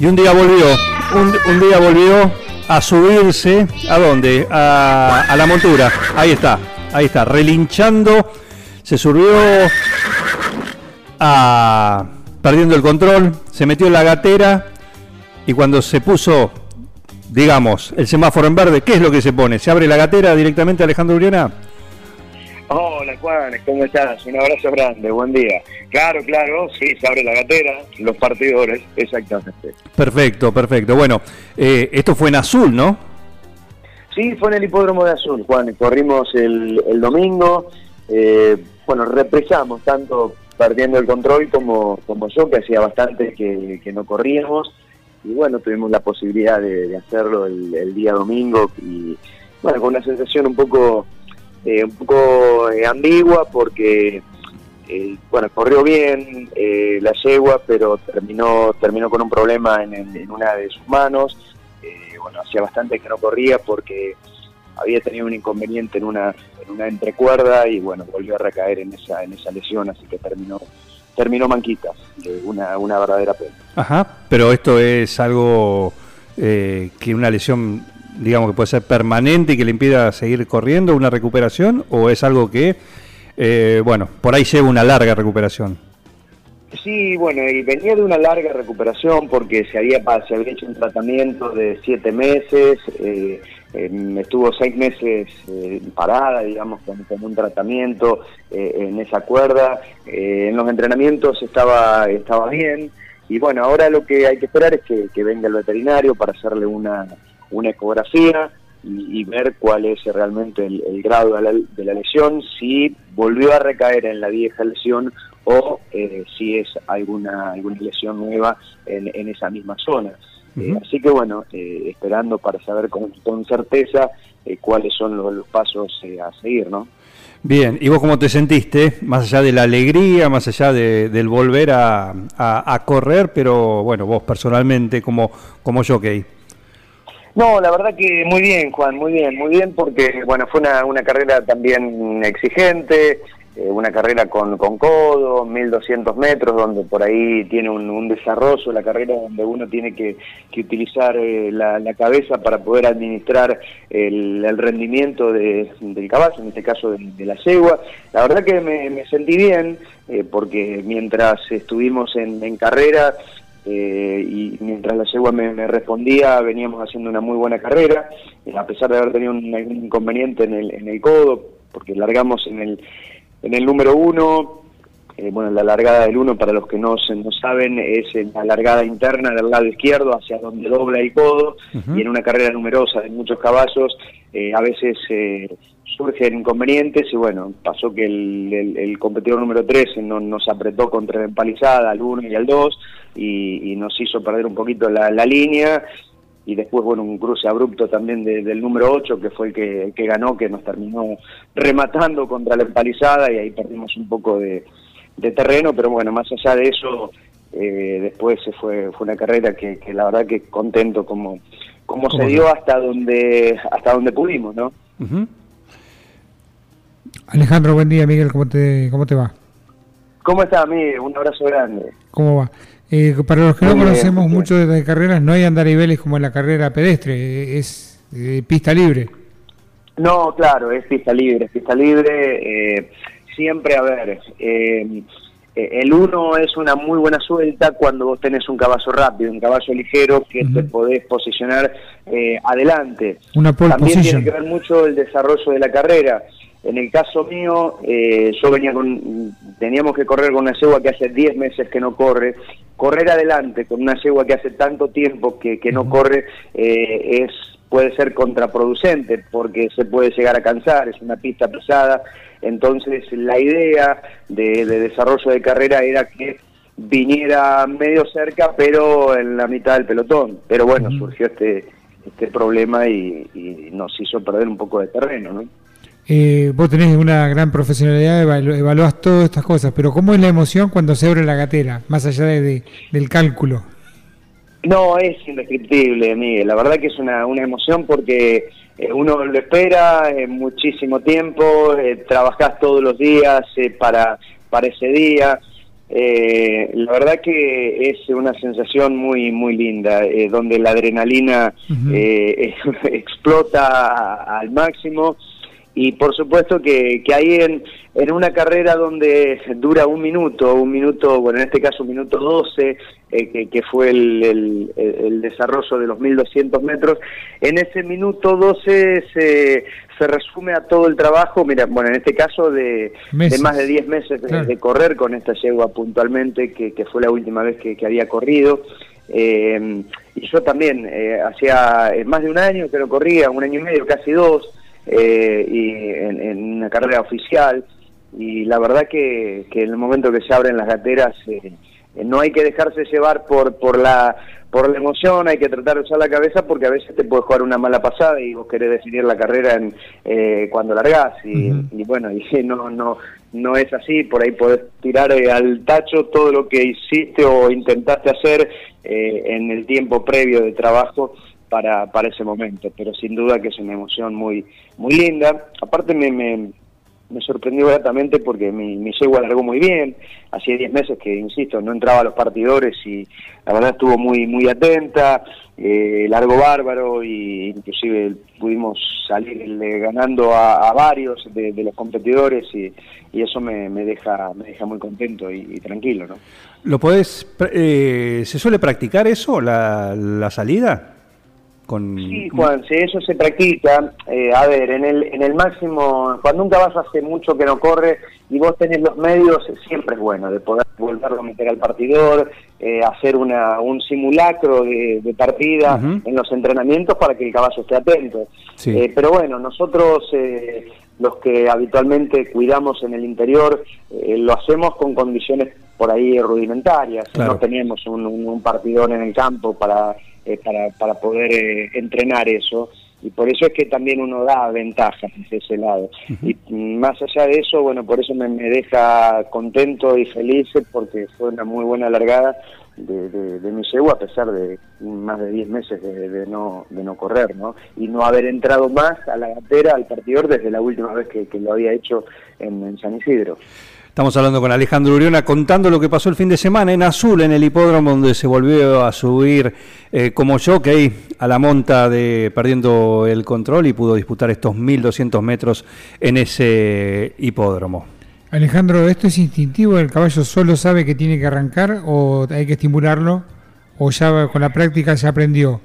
Y un día volvió, un, día volvió a subirse, ¿a dónde? A, a la montura. Ahí está, ahí está, relinchando. Se subió a, perdiendo el control, se metió en la gatera y cuando se puso, digamos, el semáforo en verde, ¿qué es lo que se pone? ¿Se abre la gatera directamente Alejandro Uriana? Hola Juan, ¿cómo estás? Un abrazo grande, buen día. Claro, claro, sí, se abre la gatera, los partidores, exactamente. Perfecto, perfecto. Bueno, eh, esto fue en azul, ¿no? Sí, fue en el hipódromo de Azul, Juan, corrimos el, el domingo, eh, bueno, represamos tanto perdiendo el control como, como yo, que hacía bastante que, que no corríamos, y bueno, tuvimos la posibilidad de, de hacerlo el, el día domingo, y bueno, con una sensación un poco, un poco eh, ambigua, porque eh, bueno, corrió bien eh, la yegua, pero terminó, terminó con un problema en, una de sus manos. Eh, bueno, hacía bastante que no corría porque había tenido un inconveniente en una, en una entrecuerda y bueno, volvió a recaer en esa, en esa lesión, así que terminó, terminó manquita, eh, una, una verdadera pena. Ajá, pero esto es algo eh, que una lesión, digamos que puede ser permanente y que le impida seguir corriendo, una recuperación, o es algo que, eh, bueno, por ahí lleva una larga recuperación. Sí, bueno, y venía de una larga recuperación porque se había, se había hecho un tratamiento de siete meses, eh, em, estuvo seis meses eh, parada, digamos, con, un tratamiento eh, en esa cuerda. Eh, en los entrenamientos estaba, estaba bien y bueno, ahora lo que hay que esperar es que venga el veterinario para hacerle una, una ecografía y, y ver cuál es realmente el, el grado de la, de la lesión, si volvió a recaer en la vieja lesión o eh, si es alguna, alguna lesión nueva en, en esa misma zona. Eh, así que bueno, eh, esperando para saber con, con certeza cuáles son los, los pasos a seguir, ¿no? Bien, ¿y vos cómo te sentiste? Más allá de la alegría, más allá de- del volver a, a- a correr, pero bueno, vos personalmente como, como jockey. No, la verdad que muy bien, Juan, muy bien, muy bien, porque bueno, fue una, una carrera también exigente, eh, una carrera con, con codo, 1200 metros, donde por ahí tiene un, un desarrollo la carrera donde uno tiene que, que utilizar eh, la, cabeza para poder administrar el, rendimiento de- del caballo, en este caso de, la yegua. La verdad que me, me sentí bien, eh, porque mientras estuvimos en, en carrera, eh, y mientras la yegua me, me respondía, veníamos haciendo una muy buena carrera, eh, a pesar de haber tenido un, algún inconveniente en el, en el codo, porque largamos en el, en el número uno, eh, bueno, la largada del uno, para los que no, se- no saben, es la largada interna del lado izquierdo, hacia donde dobla el codo, y en una carrera numerosa de muchos caballos, eh, a veces eh, surgen inconvenientes, y bueno, pasó que el, el- competidor número 13 no, nos apretó contra la empalizada, al 1 y al 2, y, nos hizo perder un poquito la, la línea, y después, bueno, un cruce abrupto también de- del número 8, que fue el que, ganó, que nos terminó rematando contra la empalizada, y ahí perdimos un poco de, de terreno, pero bueno, más allá de eso, eh, después fue, fue una carrera que la verdad que contento como, como se ¿Cómo dio hasta donde, hasta donde pudimos, ¿no? Ujú. Alejandro, buen día, Miguel, ¿cómo te, cómo te va? ¿Cómo está, amigo? Un abrazo grande. ¿Cómo va? Eh, para los que no bien, conocemos bien. mucho de, carreras, no hay andariveles como en la carrera pedestre, eh, es eh, pista libre. No, claro, es pista libre, es pista libre. eh, siempre, a ver, eh, el uno es una muy buena suelta cuando vos tenés un caballo rápido, un caballo ligero que te podés posicionar eh, adelante. Una También position. tiene que ver mucho el desarrollo de la carrera. En el caso mío, eh, yo venía con, teníamos que correr con una yegua que hace 10 meses que no corre. Correr adelante con una yegua que hace tanto tiempo que, que no corre eh, es puede ser contraproducente porque se puede llegar a cansar, es una pista pesada. Entonces la idea de, de desarrollo de carrera era que viniera medio cerca, pero en la mitad del pelotón. Pero bueno, surgió este este problema y, y nos hizo perder un poco de terreno, ¿no? Eh, vos tenés una gran profesionalidad, evalu- evaluás todas estas cosas, pero ¿cómo es la emoción cuando se abre la gatera, más allá de, de- del cálculo? No, es indescriptible, Miguel. La verdad que es una, una emoción porque eh, uno lo espera eh, muchísimo tiempo, eh, trabajás todos los días eh, para, para ese día. Eh, la verdad que es una sensación muy muy linda, eh, donde la adrenalina eh, explota al máximo y por supuesto que, que ahí en, en una carrera donde dura un minuto, un minuto, bueno, en este caso un minuto 12, eh, que, que fue el, el- el desarrollo de los 1200 metros, en ese minuto 12 se, se resume a todo el trabajo, mira, bueno, en este caso de, de más de 10 meses de, Claro. de correr con esta yegua puntualmente, que, que fue la última vez que, que había corrido. Eh, y yo también, eh, hacía eh, más de un año que no corría, un año y medio, casi dos, eh, y en, en una carrera oficial. Y la verdad que, que en el momento que se abren las gateras, eh, eh, no hay que dejarse llevar por, por la por la emoción, hay que tratar de usar la cabeza porque a veces te puede jugar una mala pasada y vos querés definir la carrera en, eh, cuando largás. Y, y bueno, y no, no, no es así, por ahí podés tirar eh, al tacho todo lo que hiciste o intentaste hacer eh, en el tiempo previo de trabajo para, para ese momento, pero sin duda que es una emoción muy, muy linda. Aparte me, me, me sorprendió gratamente porque mi, mi yegua largó muy bien, hacía 10 meses que, insisto, no entraba a los partidores y la verdad estuvo muy muy atenta, eh, largo bárbaro y inclusive pudimos salir ganando a, a varios de, los competidores y, y eso me, me deja me deja muy contento y, y tranquilo, ¿no? ¿Lo podés, eh, ¿Se suele practicar eso, la, la salida? Con... Sí, Juan, si eso se practica, eh, a ver, en el, en el máximo, cuando un caballo hace mucho que no corre y vos tenés los medios, siempre es bueno de poder volverlo a meter al partidor, eh, hacer una, un simulacro de, de partida en los entrenamientos para que el caballo esté atento. Sí. Eh, pero bueno, nosotros, eh, los que habitualmente cuidamos en el interior, eh, lo hacemos con condiciones por ahí rudimentarias. Claro. No tenemos un, un, un partidor en el campo para, eh, para, para poder eh, entrenar eso. Y por eso es que también uno da ventajas desde ese lado. Y mm, más allá de eso, bueno, por eso me, me deja contento y feliz porque fue una muy buena largada de, de, de mi yegua a pesar de más de 10 meses de, de no, de no correr, ¿no? Y no haber entrado más a la gatera, al partidor, desde la última vez que, que lo había hecho en, en San Isidro. Estamos hablando con Alejandro Uriona contando lo que pasó el fin de semana en Azul, en el hipódromo, donde se volvió a subir eh, como jockey a la monta de perdiendo el control y pudo disputar estos 1200 metros en ese hipódromo. Alejandro, ¿esto es instintivo? ¿El caballo solo sabe que tiene que arrancar o hay que estimularlo? ¿O ya con la práctica se aprendió?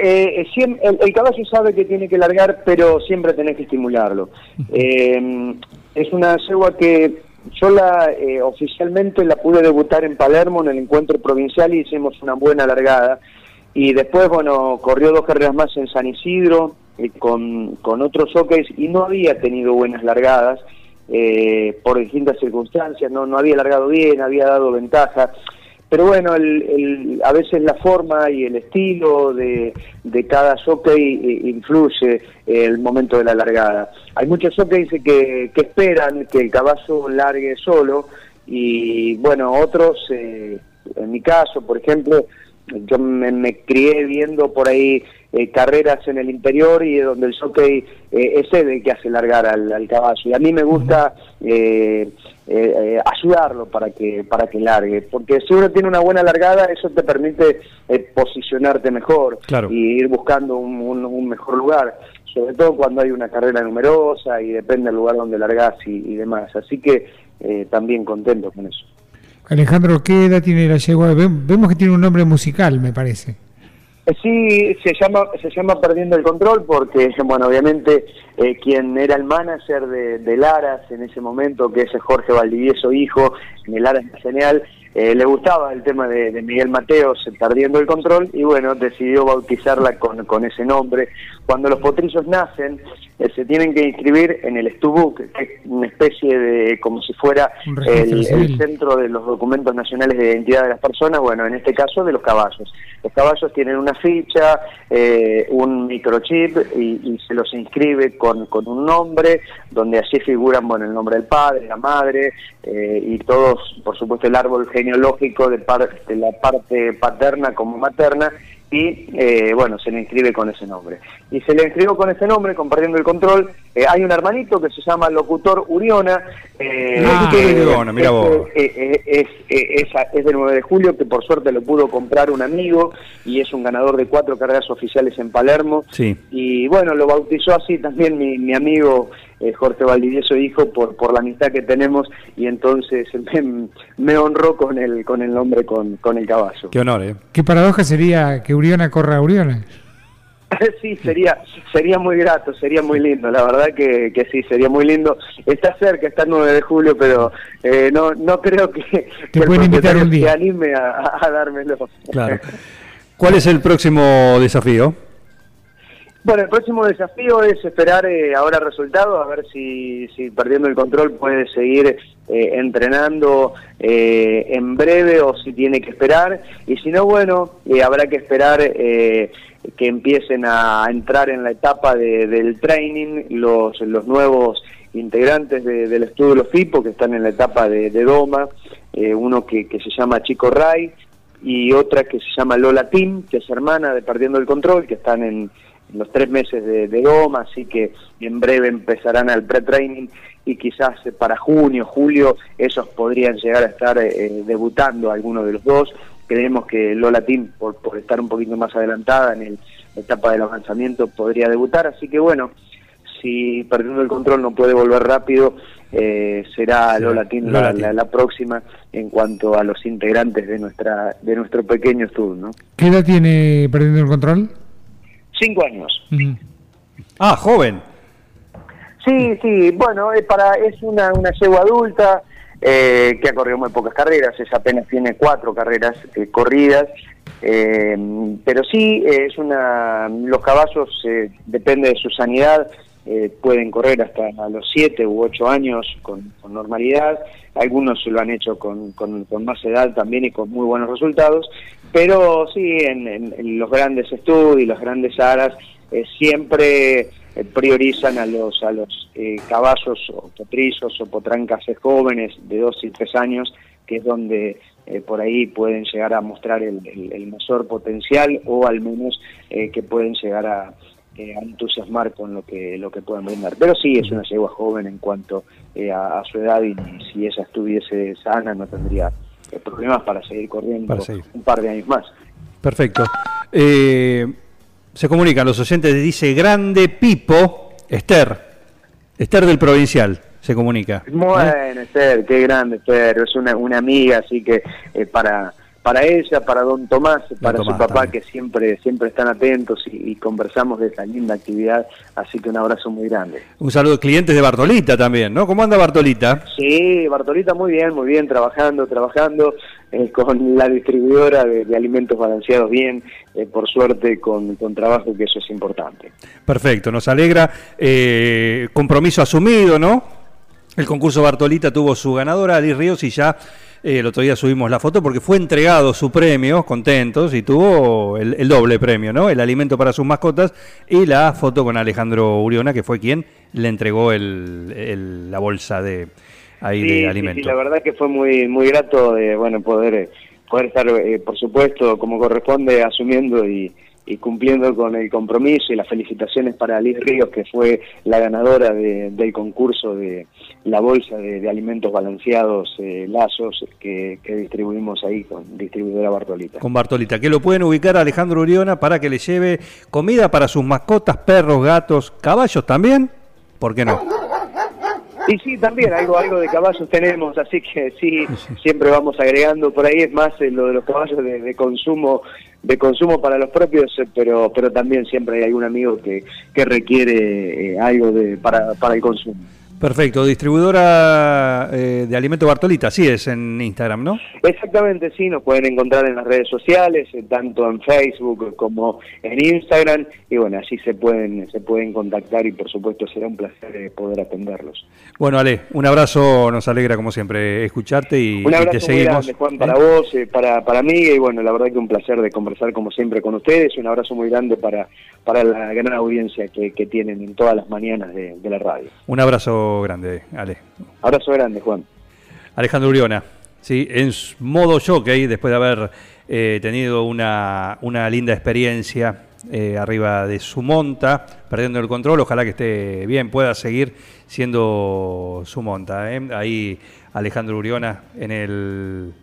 Eh, el, el caballo sabe que tiene que largar, pero siempre tenés que estimularlo. Eh, es una yegua que yo la eh, oficialmente la pude debutar en Palermo en el encuentro provincial y hicimos una buena largada. Y después, bueno, corrió dos carreras más en San Isidro eh, con, con otros jockeys y no había tenido buenas largadas eh, por distintas circunstancias, no, no había largado bien, había dado ventaja. Pero bueno, el, el- a veces la forma y el estilo de, de cada jockey eh, influye el momento de la largada. Hay muchos jockeys que, que esperan que el caballo largue solo y bueno, otros, eh, en mi caso, por ejemplo, yo me, me crié viendo por ahí eh, carreras en el interior y donde el jockey eh, es el que hace largar al, al caballo. Y a mí me gusta eh, eh, eh, ayudarlo para que para que largue, porque si uno tiene una buena largada, eso te permite eh, posicionarte mejor Claro. y ir buscando un, un- un mejor lugar, sobre todo cuando hay una carrera numerosa y depende del lugar donde largás y, y demás. Así que eh, también contento con eso. Alejandro, ¿qué edad tiene la yegua? Ve- Vemos que tiene un nombre musical, me parece. Eh, Sí, se llama, se llama Perdiendo el Control porque, bueno, obviamente eh, quien era el manager de, de Laras en ese momento, que es Jorge Valdivieso, hijo, en el Laras Nacional, eh, le gustaba el tema de, de Miguel Mateos, eh, Perdiendo el Control, y bueno, decidió bautizarla con, con ese nombre. Cuando los potrillos nacen, eh, se tienen que inscribir en el Stubuk, que es una especie de, como si fuera el centro de los documentos nacionales de identidad de las personas, bueno, en este caso de los caballos. Los caballos tienen una ficha, eh, un microchip y, y se los inscribe con, con un nombre, donde allí figuran, bueno, el nombre del padre, la madre eh, y todos, por supuesto, el árbol genealógico de, par- de la parte paterna como materna y eh, bueno, se le inscribe con ese nombre. Y se le inscribió con ese nombre, compartiendo el control. Eh, hay un hermanito que se llama Locutor Uriona. eh, Ah, que Uriona, mirá es, vos. eh, eh, es, eh, es, es del 9 de julio, que por suerte lo pudo comprar un amigo y es un ganador de cuatro carreras oficiales en Palermo. Sí. Y bueno, lo bautizó así también mi, mi amigo eh, Jorge Valdivieso, hijo, por, por la amistad que tenemos y entonces me, me honró con el, con el nombre, con, con el caballo. Qué honor, ¿eh? Qué paradoja sería que Uriona corra a Uriona. sí, sería sería muy grato, sería muy lindo, la verdad que, que sí, sería muy lindo. Está cerca, está el 9 de julio, pero eh, no no creo que, que el pueden invitar un día. se anime a dármelo. Claro. ¿Cuál es el próximo desafío? Bueno, el próximo desafío es esperar eh, ahora resultados, a ver si, si perdiendo el control puede seguir eh, entrenando eh, en breve o si tiene que esperar. Y si no, bueno, eh, habrá que esperar eh, que empiecen a entrar en la etapa de- del training los, los nuevos integrantes de- del estudio de los FIPO que están en la etapa de, Doma, eh, uno que, que se llama Chico Ray y otra que se llama Lola Tim, que es hermana de Perdiendo el Control, que están en los tres meses de, de Doma, así que en breve empezarán al pre-training y quizás para junio, julio, ellos podrían llegar a estar eh, eh, debutando alguno de los dos. Creemos que Lola Tim, por, por estar un poquito más adelantada en el- la etapa del avanzamiento, podría debutar, así que bueno, si perdiendo el control no puede volver rápido, eh, será Lola Tim la, la- la próxima en cuanto a los integrantes de nuestra de nuestro pequeño estudio, ¿no? ¿Qué edad tiene perdiendo el control? Cinco años. Ah, joven. Sí, sí, bueno, es, para, es una, una yegua adulta eh, que ha corrido muy pocas carreras, ella apenas tiene cuatro carreras eh, corridas, eh, pero sí, es una, los caballos, eh, depende de su sanidad, eh, pueden correr hasta a los siete u ocho años con, normalidad, algunos lo han hecho con, con, más edad también y con muy buenos resultados, pero sí, en, los grandes estudios las grandes aras, eh, siempre eh, priorizan a los a los eh, caballos o potrillos o potrancas jóvenes de dos y tres años que es donde eh, por ahí pueden llegar a mostrar el, el- el mayor potencial o al menos eh, que pueden llegar a, eh, a entusiasmar con lo que lo que pueden brindar pero sí es una yegua joven en cuanto eh, a, a su edad y, si ella estuviese sana no tendría eh, problemas para seguir corriendo Para seguir. un par de años más Perfecto. Eh, se comunican los oyentes, dice Grande Pipo, Esther. Esther del Provincial, se comunica. ¿Eh? Bueno, Esther, qué grande, Esther. Es una, una amiga, así que eh, para para ella, para don Tomás, para Tomás su papá, también. que siempre siempre están atentos y, y conversamos de esta linda actividad. Así que un abrazo muy grande. Un saludo, clientes de Bartolita también, ¿no? ¿Cómo anda Bartolita? Sí, Bartolita, muy bien, muy bien, trabajando, trabajando eh, con la distribuidora de, de alimentos balanceados bien, eh, por suerte, con, con trabajo, que eso es importante. Perfecto, nos alegra. Eh, compromiso asumido, ¿no? El concurso Bartolita tuvo su ganadora, Alice Ríos, y ya eh, el otro día subimos la foto porque fue entregado su premio, contentos, y tuvo el, el doble premio, ¿no? El alimento para sus mascotas y la foto con Alejandro Uriona, que fue quien le entregó el- el- la bolsa de, ahí Sí, de alimento. sí, la verdad que fue muy muy grato de bueno poder eh, poder estar eh, por supuesto como corresponde asumiendo y, y cumpliendo con el compromiso y las felicitaciones para Liz Ríos que fue la ganadora de- del concurso de la bolsa de, alimentos balanceados eh, lazos que, que distribuimos ahí con distribuidora Bartolita. con Bartolita, que lo pueden ubicar a Alejandro Uriona para que le lleve comida para sus mascotas, perros, gatos, caballos también. ¿Por qué no? Y sí, también algo algo de caballos tenemos, así que sí, siempre vamos agregando por ahí, es más eh, lo de los caballos de, de consumo de consumo para los propios, eh, pero pero también siempre hay algún amigo que, que requiere eh, algo de para, para el consumo. Perfecto, distribuidora eh, de alimento Bartolita, sí es en Instagram, ¿no? Exactamente, sí, nos pueden encontrar en las redes sociales, eh, tanto en Facebook como en Instagram, y bueno, allí se pueden, se pueden contactar y por supuesto será un placer eh, poder atenderlos. Bueno, Ale, un abrazo, nos alegra como siempre escucharte y, Un y te muy seguimos. grande, Juan, ¿eh? para vos, para, para mí, y bueno, la verdad que un placer de conversar como siempre con ustedes, y un abrazo muy grande para, para la gran audiencia que, que tienen en todas las mañanas de, de la radio. Un abrazo grande, Ale. Abrazo grande, Juan. Alejandro Uriona, ¿sí? en modo jockey, después de haber eh, tenido una, una linda experiencia eh, arriba de su monta, perdiendo el control, ojalá que esté bien, pueda seguir siendo su monta. ¿eh? Ahí Alejandro Uriona en el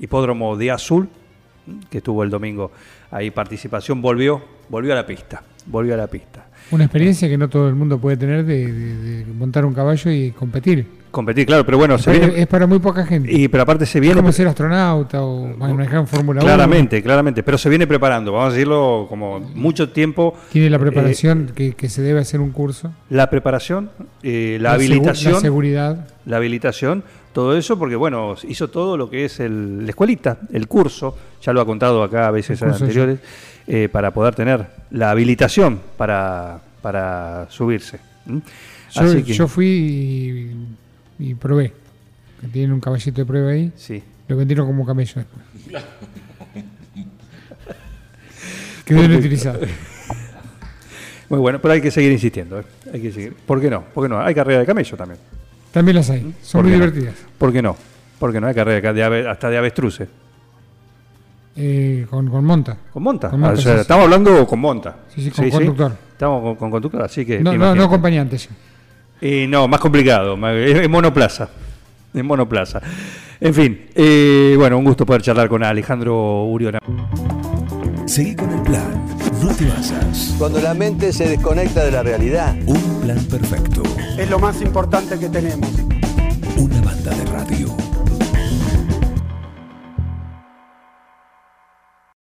hipódromo de Azul, que estuvo el domingo ahí participación, volvió, volvió a la pista, volvió a la pista. Una experiencia que no todo el mundo puede tener de, de- de montar un caballo y competir. Competir, claro, pero bueno, se es, viene... es para muy poca gente. Y, pero aparte se viene... como ser astronauta o manejar en Fórmula 1. Claramente, claramente, pero se viene preparando, vamos a decirlo como mucho tiempo. Tiene la Eh, preparación que, que se debe hacer un curso. la preparación, eh, la, habilitación, La seguridad. la habilitación, todo eso, porque bueno, hizo todo lo que es el, la escuelita, el curso, ya lo ha contado acá a veces anteriores, eh, para poder tener la habilitación para, para subirse. Yo, Así que- yo fui y, y probé. Que Tienen un caballito de prueba ahí. sí. Lo vendieron como camello después. Quedó inutilizado. Muy bueno, pero hay que seguir insistiendo. ¿eh? Hay que seguir. ¿Por qué no? ¿Por qué no? Hay carrera de camello también. También las hay. Son ¿Por muy no? divertidas. ¿Por qué no? ¿Por qué no? Hay carrera de ave- hasta de avestruces. Eh, con, con monta. Con monta. Con monta, O sea, sí, sí. estamos hablando con monta. Sí, sí, con conductor. Estamos con, con conductor, así que. No, no, no acompañante. sí. Y no, más complicado. Es, monoplaza. Es monoplaza. En fin, eh, bueno, un gusto poder charlar con Alejandro Uriona. Seguí con el plan. No te vayas. Cuando la mente se desconecta de la realidad. Un plan perfecto. Es lo más importante que tenemos. Una banda de radio.